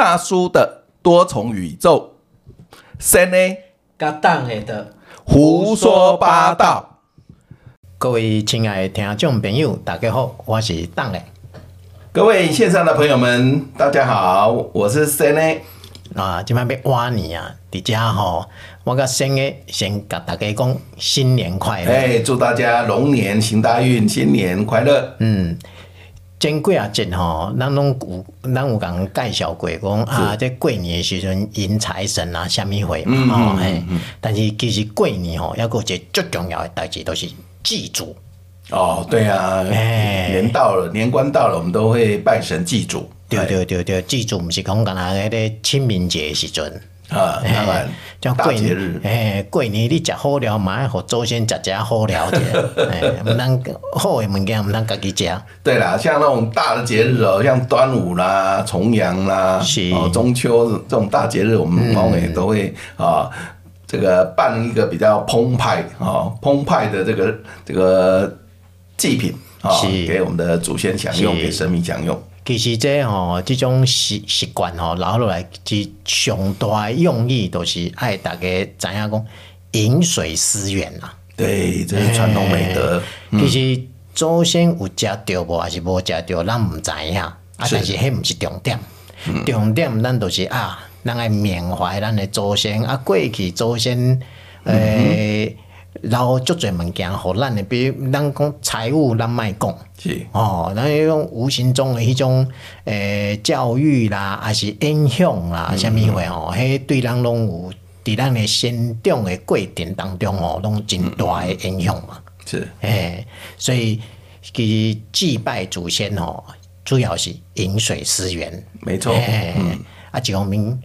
大叔的多重宇宙，三呢，甲党的胡说八道。各位亲爱的听众朋友，大家好，我是党的。各位线上的朋友们，大家好，我是三呢。啊，今摆要挖你啊！伫遮吼，我甲先个先甲大家讲新年快乐。哎，祝大家龙年行大运，新年快乐。嗯。前几啊节吼，咱拢有咱有共介绍过，讲啊，这过年的时阵迎财神啊，虾米会嘛吼嘿。但是其实过年吼，还有一个最重要的代志，都是祭祖。哦，对啊，年到了，年关到了，我们都会拜神祭祖。对对对对，祭祖毋是讲干那个清明节的时阵。啊，当然，像过年，哎，过年你食好料，嘛要互祖先食食好料者，哎，毋通好诶物件毋通家己食。对啦，像那种大的节日哦，像端午啦、重阳啦、哦中秋这种大节日，我们往往都会啊，这个办一个比较澎湃啊、澎湃的这个这个祭品啊，给我们的祖先享用，给神明享用。其实这吼，这种习习惯吼，留落来其上大的用意，都是爱大家知影讲饮水思源呐。对，这是传统美德。欸嗯、其实祖先有食着无，还是无食着，咱毋知影。啊，但是迄毋是重点，嗯、重点咱都是啊，咱爱缅怀咱的祖先啊，过去祖先诶。欸嗯然后足侪物件，互咱的，比如咱讲财务，咱莫讲，是哦，咱迄种无形中的迄种诶、欸、教育啦，还是影响啦，啥物货吼，迄、嗯、对咱拢有伫咱的成长的过程当中吼，拢真大诶影响嘛。是诶、欸，所以其实祭拜祖先吼，主要是饮水思源。没错。欸、嗯。啊，一方面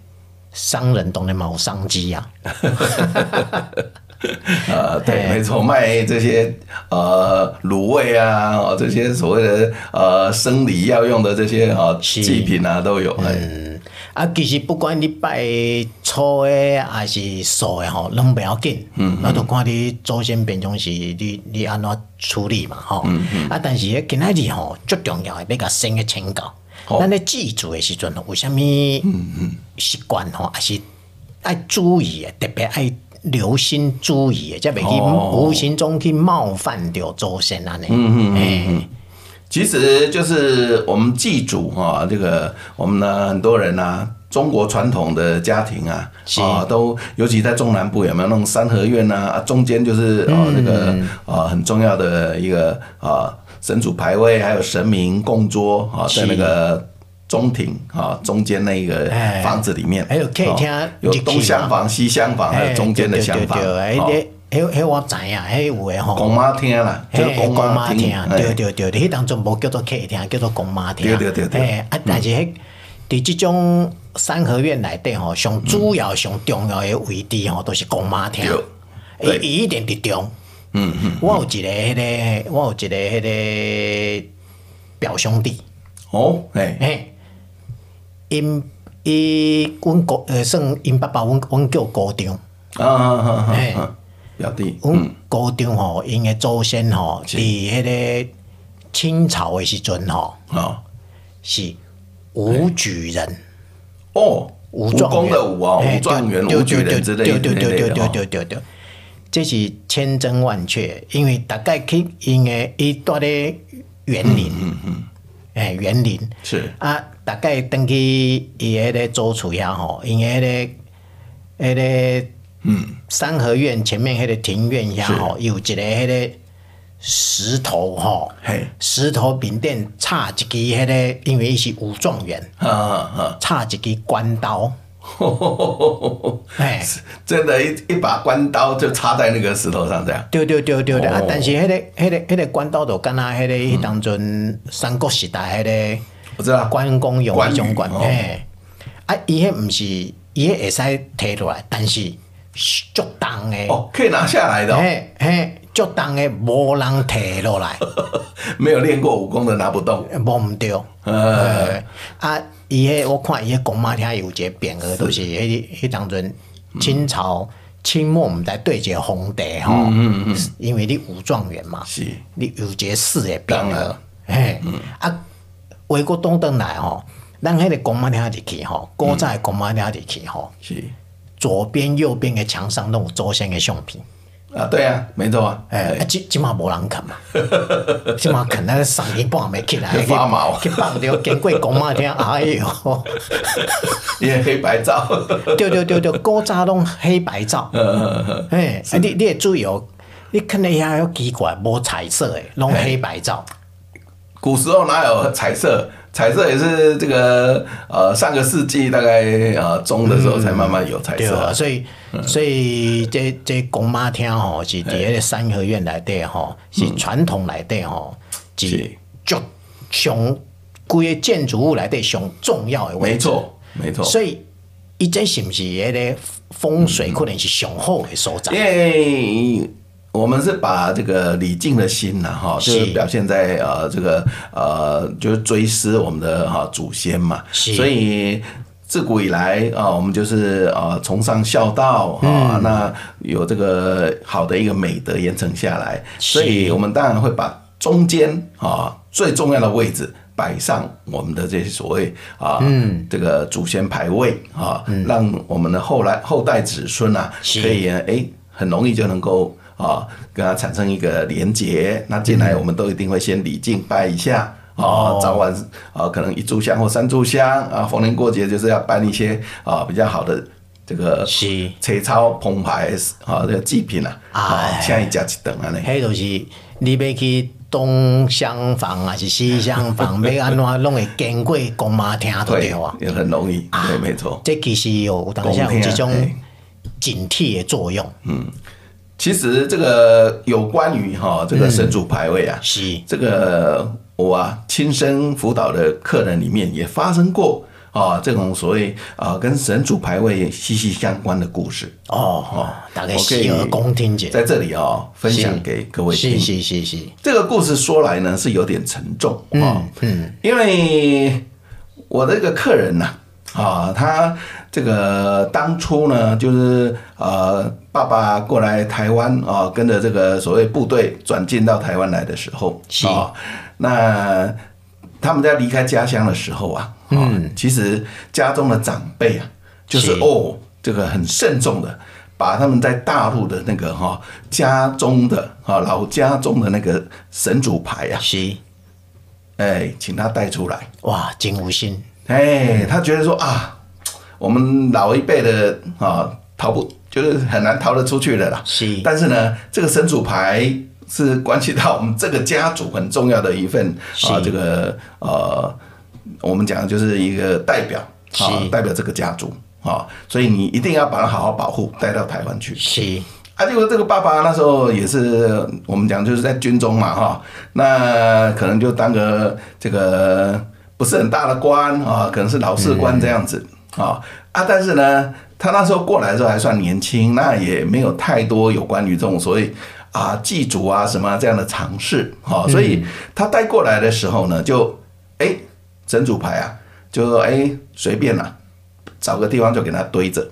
商人当然嘛有商机啊。呃，对，没错，卖这些呃卤味啊，这些所谓的呃生理要用的这些啊祭品啊都有。嗯，啊，其实不管你拜粗的还是素的吼，拢不要紧。嗯，那都看你祖先平常时你你安怎处理嘛，吼。嗯嗯。啊，但是咧今仔日吼最重要的，你个先个请教。咱咧祭祖的时阵，有啥物嗯嗯习惯吼，还是爱注意的，特别爱。留心注意，才袂去无形中去冒犯掉祖先啊！呢，嗯嗯嗯，其实就是我们祭祖哈，这个我们呢很多人啊，中国传统的家庭啊，啊都尤其在中南部有没有那种三合院啊？中间就是啊那个啊很重要的一个啊神主牌位，还有神明供桌啊，在那个。中庭啊，中间那个房子里面，还有客厅有东厢房、西厢房，还有中间的厢房。哎，迄迄我知影，迄有诶吼。公妈厅啦，叫公妈厅。对对对，迄当中无叫做客厅，叫做公妈厅。对对对对。哎，啊，但是迄伫即种三合院内底吼，上主要、上重要诶位置吼，都是公妈厅。对。伊一定伫中。嗯嗯。我有一个迄个，我有一个迄个表兄弟。哦，哎哎。因伊阮高呃，算因爸爸，阮阮叫高中。啊啊啊啊！哎，表弟。阮高中吼，因个祖先吼，伫迄个清朝诶时阵吼，哦，是武举人。哦，武功的武啊，武状元、武举人之类的。对对对对对对对对，这是千真万确，因为大概去因个伊住咧园林。嗯嗯。哎，园林。是啊。大概登去伊迄个租厝遐吼，因迄个迄个嗯三合院前面迄个庭院遐吼，有一个迄个石头吼，石头饼店插一支迄个，因为伊是武状元，插一支关刀，哎，真的，一一把关刀就插在那个石头上，这样。对对对对对啊！但是迄个迄个迄个关刀就敢若迄个迄当阵三国时代迄个。我知道关公用迄种关，嘿，啊，伊迄毋是，伊迄会使摕落来，但是足重诶，哦，可以拿下来的，嘿，嘿，足重诶，无人摕落来，没有练过武功的拿不动，摸毋着，呃，啊，伊迄我看伊迄公妈厅有一个匾额，都是迄迄当阵清朝清末毋知对一个皇帝吼，嗯嗯，因为你武状元嘛，是，你有一个四个匾额，嘿，啊。话过东登来吼，咱迄个公妈厅入去吼，古早公妈厅入去吼，是。左边右边的墙上都有祖先的相片。啊，对啊，没错啊，哎，今今嘛无人啃嘛，今嘛啃那个三年半没起来，发毛，去放掉，经过公妈厅，哎呦，也黑白照，对对对对，古早拢黑白照，哎，你你也注意哦，你看那遐有奇怪，无彩色诶，拢黑白照。古时候哪有彩色？彩色也是这个呃上个世纪大概呃中的时候才慢慢有彩色，嗯啊、所以、嗯、所以这这公妈厅吼是伫迄个三合院内底吼是传统内底吼是就上规个建筑物内底上重要的位置，没错没错。所以伊这是不是迄个风水可能是上好的所在？嗯我们是把这个礼敬的心呐，哈，就是表现在呃这个呃，就是追思我们的哈祖先嘛。所以自古以来啊，我们就是呃崇尚孝道啊，那有这个好的一个美德延承下来，所以我们当然会把中间啊最重要的位置摆上我们的这些所谓啊，这个祖先牌位啊，让我们的后来后代子孙呐可以哎很容易就能够。啊，跟他产生一个连结，那进来我们都一定会先礼敬拜一下啊，早晚啊可能一炷香或三炷香啊，逢年过节就是要办一些啊比较好的这个切草澎湃啊这个祭品啊，啊，像一家一等啊，那迄就是你要去东厢房还是西厢房，要安怎弄会经过公妈厅对啊，也很容易，对，没错。这其实有当下有这种警惕的作用，嗯。其实这个有关于哈这个神主牌位啊，是。这个我啊亲身辅导的客人里面也发生过啊这种所谓啊跟神主牌位息息相关的故事。哦哦，大概洗耳恭听者，在这里啊分享给各位听。是是是是，这个故事说来呢是有点沉重啊，嗯，因为我的一个客人呐啊他。这个当初呢，就是呃，爸爸过来台湾啊、呃，跟着这个所谓部队转进到台湾来的时候啊、呃，那他们在离开家乡的时候啊，呃、嗯，其实家中的长辈啊，就是哦，这个很慎重的把他们在大陆的那个哈、呃、家中的啊、呃、老家中的那个神主牌啊，是，哎，请他带出来，哇，金无心，哎，他觉得说啊。我们老一辈的啊，逃不就是很难逃得出去的啦。是，但是呢，这个神主牌是关系到我们这个家族很重要的一份啊，这个呃，我们讲的就是一个代表啊，代表这个家族啊，所以你一定要把它好好保护，带到台湾去。是，啊，结果这个爸爸那时候也是我们讲就是在军中嘛哈，那可能就当个这个不是很大的官啊，可能是老士官这样子。嗯啊啊！但是呢，他那时候过来的时候还算年轻，那也没有太多有关于这种所谓啊祭祖啊什么这样的尝试。哈，所以他带过来的时候呢，就哎整组牌啊，就说哎随便啦，找个地方就给他堆着，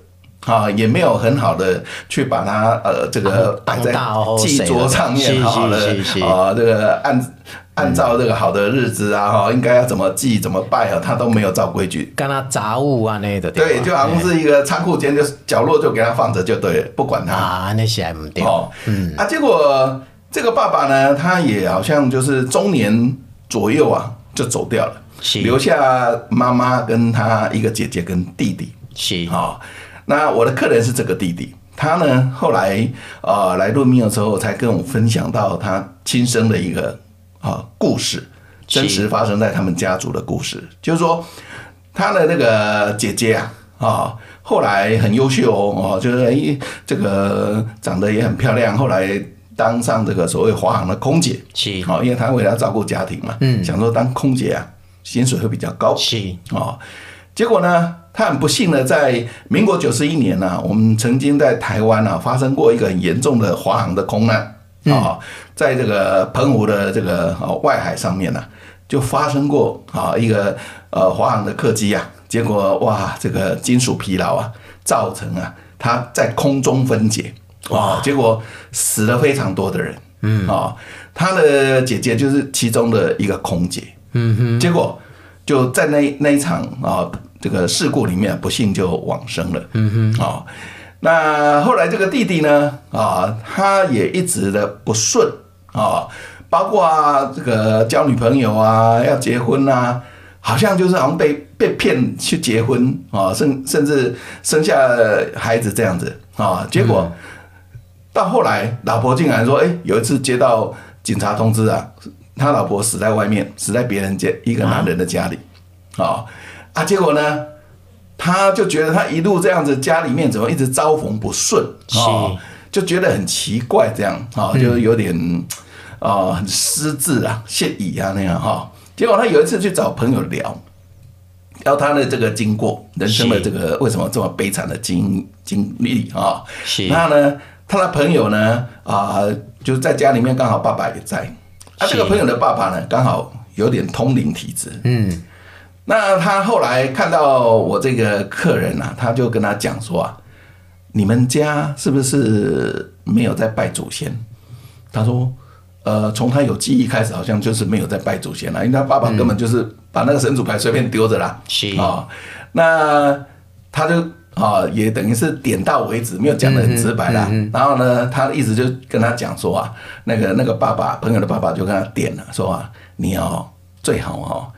啊，也没有很好的去把它呃这个摆在祭桌上面，好了啊，这个按。按照这个好的日子啊，哈，应该要怎么祭怎么拜啊，他都没有照规矩。跟他杂物啊那的。对，就好像是一个仓库间，就角落就给他放着就对了，不管他。啊，那些还不对。哦，嗯。啊，结果这个爸爸呢，他也好像就是中年左右啊，就走掉了，留下妈妈跟他一个姐姐跟弟弟。是。好，那我的客人是这个弟弟，他呢后来呃来论命的时候，才跟我分享到他亲生的一个。啊，故事真实发生在他们家族的故事，就是说他的那个姐姐啊，啊，后来很优秀哦，就是哎，这个长得也很漂亮，后来当上这个所谓华航的空姐，是，哦，因为他为了照顾家庭嘛，嗯，想说当空姐啊，薪水会比较高，是，哦，结果呢，他很不幸呢在民国九十一年呢、啊，我们曾经在台湾啊发生过一个很严重的华航的空难。啊，在这个澎湖的这个外海上面呢、啊，就发生过啊一个呃华航的客机啊，结果哇这个金属疲劳啊，造成啊它在空中分解，哇，结果死了非常多的人，嗯。啊，他的姐姐就是其中的一个空姐，嗯哼，结果就在那那一场啊这个事故里面不幸就往生了。嗯哼，啊，那后来这个弟弟呢啊，他也一直的不顺啊，包括啊这个交女朋友啊，要结婚啊，好像就是好像被被骗去结婚啊，甚甚至生下孩子这样子啊，结果到后来老婆竟然说，哎，有一次接到警察通知啊。他老婆死在外面，死在别人家一个男人的家里，啊啊！结果呢，他就觉得他一路这样子，家里面怎么一直遭逢不顺啊？就觉得很奇怪，这样啊，就有点啊很失智啊、谢意啊那样哈。结果他有一次去找朋友聊，聊他的这个经过，人生的这个为什么这么悲惨的经经历啊？然后呢，他的朋友呢啊，就在家里面，刚好爸爸也在。啊，这个朋友的爸爸呢，刚好有点通灵体质。嗯，那他后来看到我这个客人啊，他就跟他讲说啊，你们家是不是没有在拜祖先？他说，呃，从他有记忆开始，好像就是没有在拜祖先了，因为他爸爸根本就是把那个神主牌随便丢着啦。是啊、哦，那他就。啊，也等于是点到为止，没有讲的很直白啦。然后呢，他一直就跟他讲说啊，那个那个爸爸朋友的爸爸就跟他点了，说啊，你要最好哦，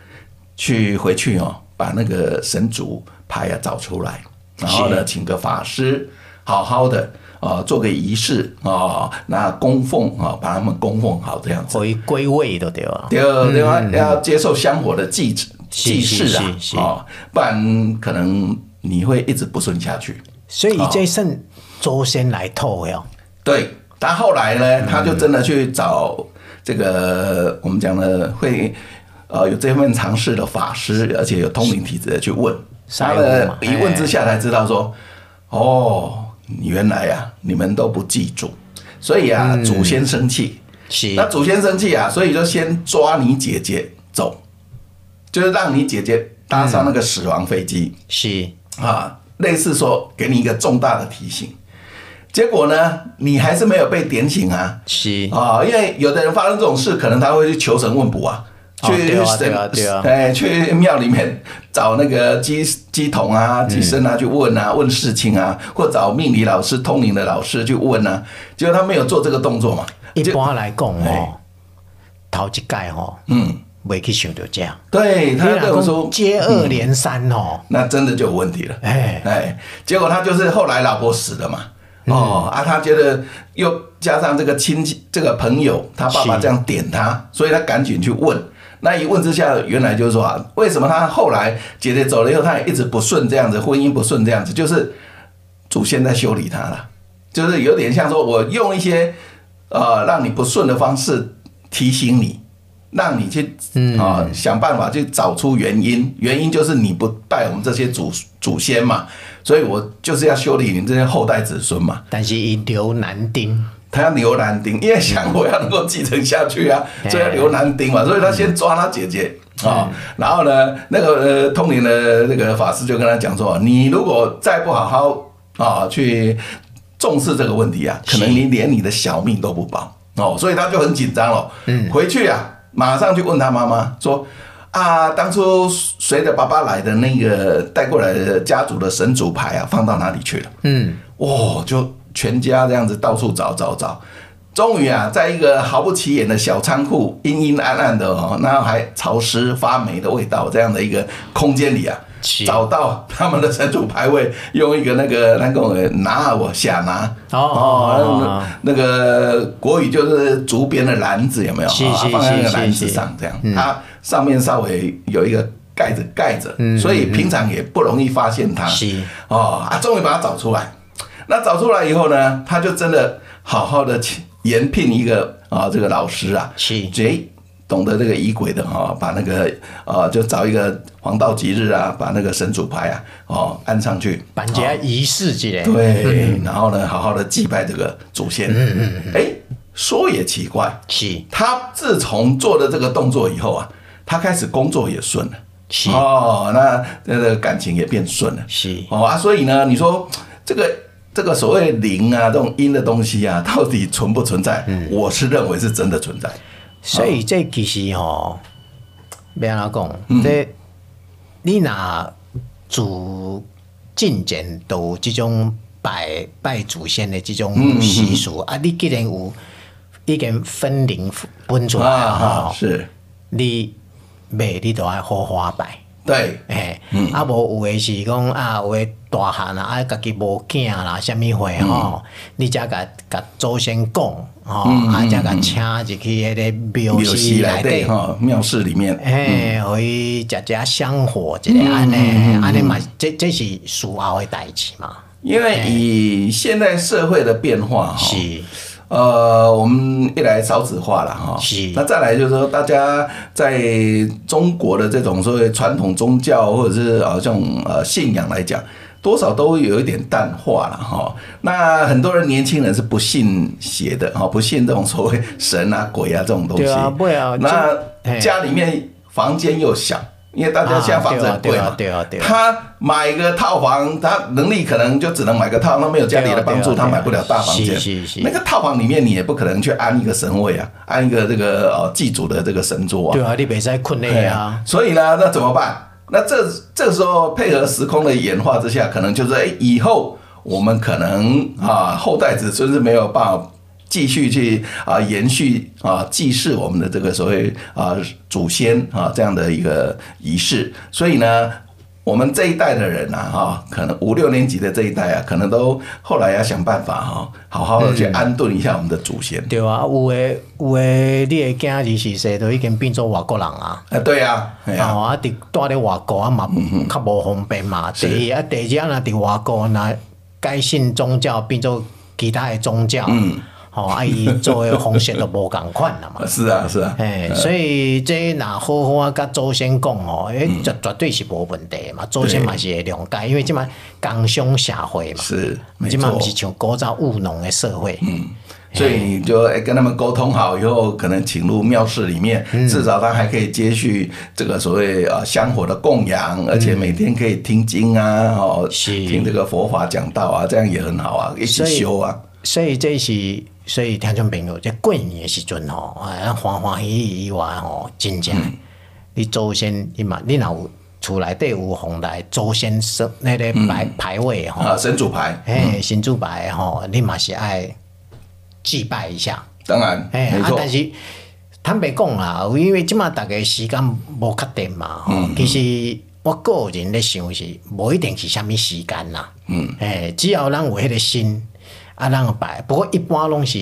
去回去哦，把那个神主牌啊找出来，然后呢，请个法师好好的啊做个仪式啊，那供奉啊，把他们供奉好这样子，回归位都对吧？对对啊，要接受香火的祭祭祀啊，啊，不然可能。你会一直不顺下去，所以这圣祖先来透哟。对，但后来呢，他就真的去找这个我们讲的会呃有这份尝试的法师，而且有通灵体质的去问，他的一问之下才知道说，哦，原来啊你们都不记住，所以啊祖先生气，是。那祖先生气啊，所以就先抓你姐姐走，就是让你姐姐搭上那个死亡飞机，是。啊，类似说给你一个重大的提醒，结果呢，你还是没有被点醒啊。是。啊，因为有的人发生这种事，可能他会去求神问卜啊，去神哎去庙里面找那个鸡鸡童啊、乩身啊去问啊，问事情啊，或找命理老师、通灵的老师去问啊，结果他没有做这个动作嘛。一般来讲哦，头一盖哦，嗯。没去想到这样，对他这种说接二连三哦、嗯，那真的就有问题了。哎哎，结果他就是后来老婆死了嘛，嗯、哦啊，他觉得又加上这个亲戚这个朋友，他爸爸这样点他，所以他赶紧去问。那一问之下，原来就是说啊，为什么他后来姐姐走了以后，他也一直不顺这样子，婚姻不顺这样子，就是祖先在修理他了，就是有点像说我用一些呃让你不顺的方式提醒你。让你去啊，想办法去找出原因，原因就是你不拜我们这些祖祖先嘛，所以我就是要修理你这些后代子孙嘛。但是以留男丁，他要留男丁，因为想我要能够继承下去啊，所以要留男丁嘛，所以他先抓他姐姐啊，然后呢，那个呃通灵的那个法师就跟他讲说，你如果再不好好啊去重视这个问题啊，可能你连你的小命都不保哦，所以他就很紧张了，嗯，回去啊。马上去问他妈妈说：“啊，当初随着爸爸来的那个带过来的家族的神主牌啊，放到哪里去了？”嗯，哦，就全家这样子到处找找找，终于啊，在一个毫不起眼的小仓库，阴阴暗暗的哦，然后还潮湿发霉的味道，这样的一个空间里啊。找到他们的神主牌位，用一个那个那个拿我下拿哦，哦，那个国语就是竹编的篮子有没有？放在那个篮子上这样，它上面稍微有一个盖子盖着，所以平常也不容易发现它。哦啊，终于把它找出来。那找出来以后呢，他就真的好好的延聘一个啊这个老师啊，谁？懂得这个仪轨的哈，把那个呃，就找一个黄道吉日啊，把那个神主牌啊，哦，安上去，办些仪式之类。对，然后呢，好好的祭拜这个祖先。嗯嗯嗯。哎，说也奇怪，是，他自从做了这个动作以后啊，他开始工作也顺了，是哦，那那个感情也变顺了，是哦啊，所以呢，你说这个这个所谓灵啊，这种阴的东西啊，到底存不存在？嗯，我是认为是真的存在。所以这其实吼，别人讲，这你若祖进前都有这种拜拜祖先的这种习俗、嗯、啊，你既然有已经分灵分出来啊，啊是，你买你都爱好好拜。对，诶、欸，嗯、啊，无有诶是讲啊，有诶大汉啊，啊，家己无囝啦，啥物货吼，你则甲甲祖先讲，吼、嗯，啊，则甲请入去迄个庙寺内底吼，庙寺里面，诶，互伊食食香火，一个安尼，安尼嘛，这这是事后诶代志嘛。因为以现在社会的变化，哈。是。呃，我们一来少子化了哈，是那再来就是说，大家在中国的这种所谓传统宗教或者是啊这种呃信仰来讲，多少都有一点淡化了哈。那很多人年轻人是不信邪的哈，不信这种所谓神啊鬼啊这种东西。对啊，不啊。那家里面房间又小。因为大家现在房子很贵嘛，对啊，对啊，他买个套房，他能力可能就只能买个套，那没有家里的帮助，他买不了大房间。那个套房里面你也不可能去安一个神位啊，安一个这个呃祭祖的这个神桌啊。对啊，你别再困内啊。所以呢，那怎么办？那这这时候配合时空的演化之下，可能就是哎，以后我们可能啊后代子孙是没有办法。继续去啊延续啊祭祀我们的这个所谓啊祖先啊这样的一个仪式，所以呢，我们这一代的人呐哈，可能五六年级的这一代啊，可能都后来要想办法哈，好好的去安顿一下我们的祖先。对啊，有诶有诶，你诶囝儿是谁都已经变做外国人啊？啊，对啊，啊，伫住伫外国啊嘛，较无方便嘛。第二啊，第二啊，伫外国那该信宗教变做其他的宗教。嗯。哦，啊伊做诶方式都无共款啦嘛。是啊，是啊。诶，所以这若好好啊，甲祖先讲哦，诶，绝绝对是无问题嘛。祖先嘛是会谅解，因为即摆工商社会嘛，是，即摆毋是像古早务农诶社会。嗯，所以你就诶跟他们沟通好以后，可能请入庙室里面，至少他还可以接续这个所谓啊香火的供养，而且每天可以听经啊，哦，听这个佛法讲道啊，这样也很好啊，一起修啊。所以这是。所以听众朋友，在过年的时阵吼，啊，欢欢喜喜以外吼，真正你祖先，你嘛，你若有厝内底有红来祖先神那个牌牌位吼，啊，神主牌，嘿，神主牌吼，你嘛是爱祭拜一下。当然，哎，啊，但是坦白讲啊，因为即马大家时间无确定嘛，吼，其实我个人咧想是，无一定是啥物时间啦，嗯，哎，只要咱有迄个心。啊，那个摆，不过一般拢是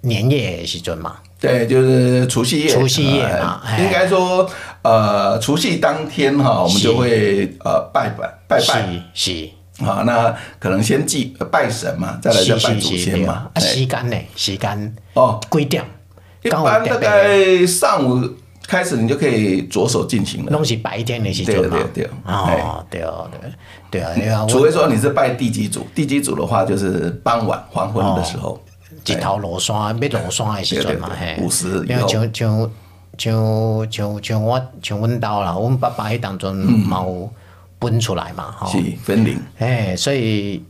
年夜时阵嘛。对，就是除夕夜。除夕夜嘛，应该说，呃，除夕当天哈，我们就会呃拜拜拜拜。是。啊，那可能先祭拜神嘛，再来再拜祖先嘛。啊，时间呢？时间哦，几点？一般大概上午开始，你就可以着手进行了。拢是白天的时阵嘛。对对对。哦，对哦，对。对啊，对啊，除非说你是拜地基主，地基主的话就是傍晚黄昏的时候，日头落山，要落山的时阵嘛，嘿，五十以后，像像像像像我像阮兜啦，阮爸爸迄当阵嘛有分出来嘛，吼，是分灵，嘿，所以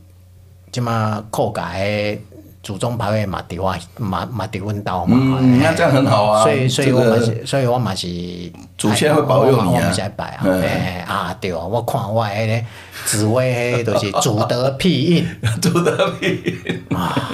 即马靠界。祖宗牌位嘛，伫我嘛嘛伫阮兜嘛，那这样很好啊。所以所以我嘛是，所以我嘛是祖先会保佑你啊。我嘛是拜啊，哎啊对啊，我看我迄个紫薇迄都是祖德庇荫，祖德庇荫啊，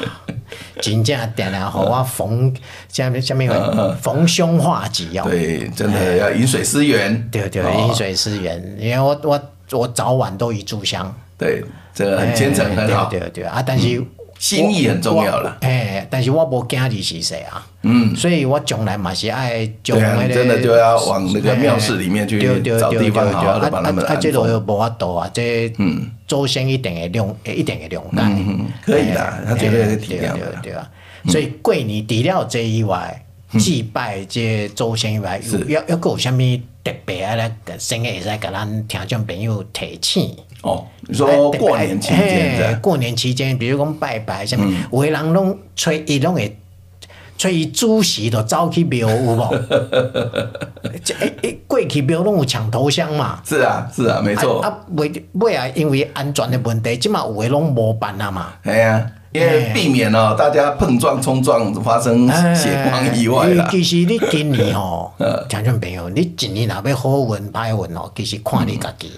真正定定互我逢啥物啥物逢凶化吉哦。对，真的要饮水思源。对对，饮水思源，因为我我我早晚都一炷香。对，这个很虔诚，很好。对对啊，但是。心意很重要了，哎，但是我无惊你是谁啊，嗯，所以我将来嘛是爱将来真的就要往那个庙寺里面去找地方好好的把他们安放。啊，无法度啊，这嗯，祖先一定会谅，一定会谅解，可以的，他绝对是体谅的，对啊。所以过年除了这以外，祭拜这祖先以外，要要有啥物特别啊？来，先会使甲咱听众朋友提醒。哦，你说过年期间，过年期间，比如讲拜拜什么，有的人拢吹，伊拢会吹伊主席都走去庙，有无？这诶诶，过去庙拢有抢头香嘛？是啊，是啊，没错。啊，为为啊，因为安全的问题，即嘛有的拢无办啊嘛。哎呀，因为避免了大家碰撞冲撞发生血光意外啦。其实你今年哦，听众朋友，你今年若要好运歹运哦，其实看你家己，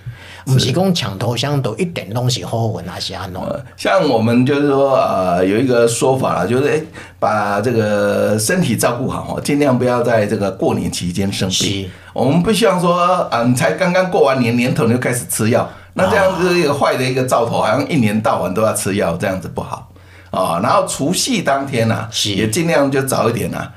不是讲墙头香都一点东西好运还是安弄？像我们就是说，呃，有一个说法啦，就是诶，把这个身体照顾好哦，尽量不要在这个过年期间生病。我们不希望说，嗯，才刚刚过完年年头就开始吃药，那这样子一个坏的一个兆头，好像一年到晚都要吃药，这样子不好。啊，然后除夕当天呢，也尽量就早一点呐，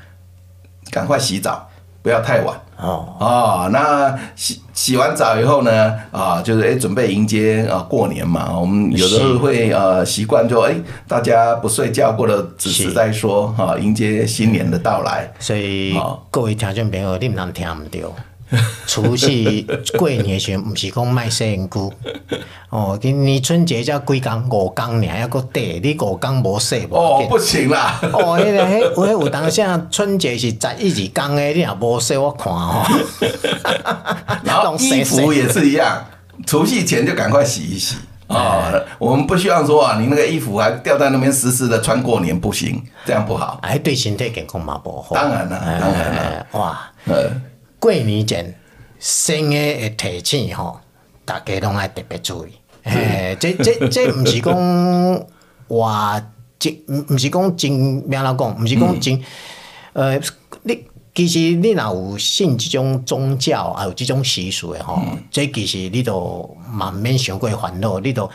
赶快洗澡，不要太晚。哦哦，那洗洗完澡以后呢，啊，就是哎，准备迎接啊过年嘛。我们有的时候会呃习惯就哎，大家不睡觉过了子时再说哈，迎接新年的到来。所以各位听众朋友，你们能听唔到？除夕过年时，唔是讲卖洗身躯哦。今年春节才几工五工尔，还阁短，你五工无洗无？哦，不行啦！哦，迄个迄有迄有当下春节是十一二工诶，你若无洗我看哦。然后衣服也是一样，除夕前就赶快洗一洗啊、哦！我们不希望说啊，你那个衣服还吊在那边湿湿的，穿过年不行，这样不好。哎，对身体健康嘛不好。当然了，当然了，哇，嗯。过年前，新的提醒吼，大家拢爱特别注意。诶、欸，这这这毋是讲话真，毋是讲真咩啦讲，毋是讲真。呃，你其实你若有信这种宗教，还有这种习俗的吼，这其实你都嘛免想过烦恼，你都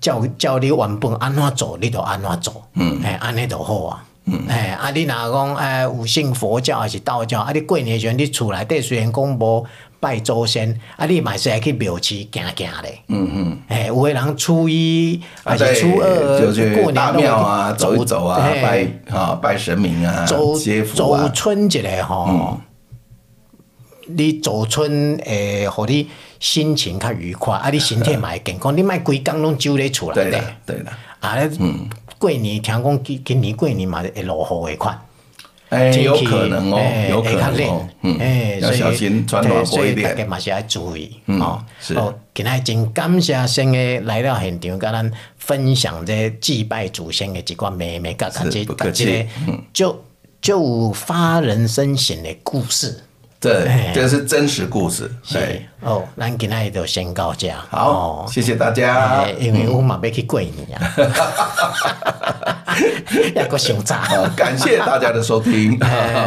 照照你原本安怎做，你都安怎做。嗯，诶，安尼就好啊。嗯，哎，啊，你若讲，哎，有信佛教还是道教？啊，你过年时阵你厝内底虽然讲无拜祖先，啊，你嘛是爱去庙市行行咧。嗯嗯，哎，有个人初一还是初二，就是过年大庙啊，走一走啊，拜啊，拜神明啊，走走春节咧吼，你走春诶，互你心情较愉快，啊，你身体嘛会健康，你莫规工拢揪咧厝内底。对啦，啊，嗯。过年听讲今今年过年嘛会落雨的款，哎，有可能哦，有可能哦，嗯，要小心穿暖和一点，大家嘛是要注意哦。哦，今天真感谢先的来到现场，跟咱分享这祭拜祖先的几款美美嘎嘎这这些，就就发人深省的故事。对，这是真实故事。对哦，咱今天就先到这。好，谢谢大家。因为我嘛要去过年啊，要个熊炸。感谢大家的收听，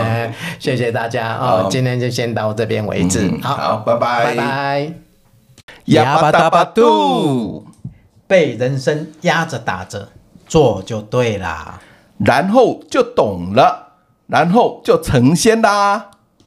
谢谢大家哦。今天就先到这边为止。好，拜拜，拜拜。哑巴大巴度，被人生压着打着做就对啦，然后就懂了，然后就成仙啦。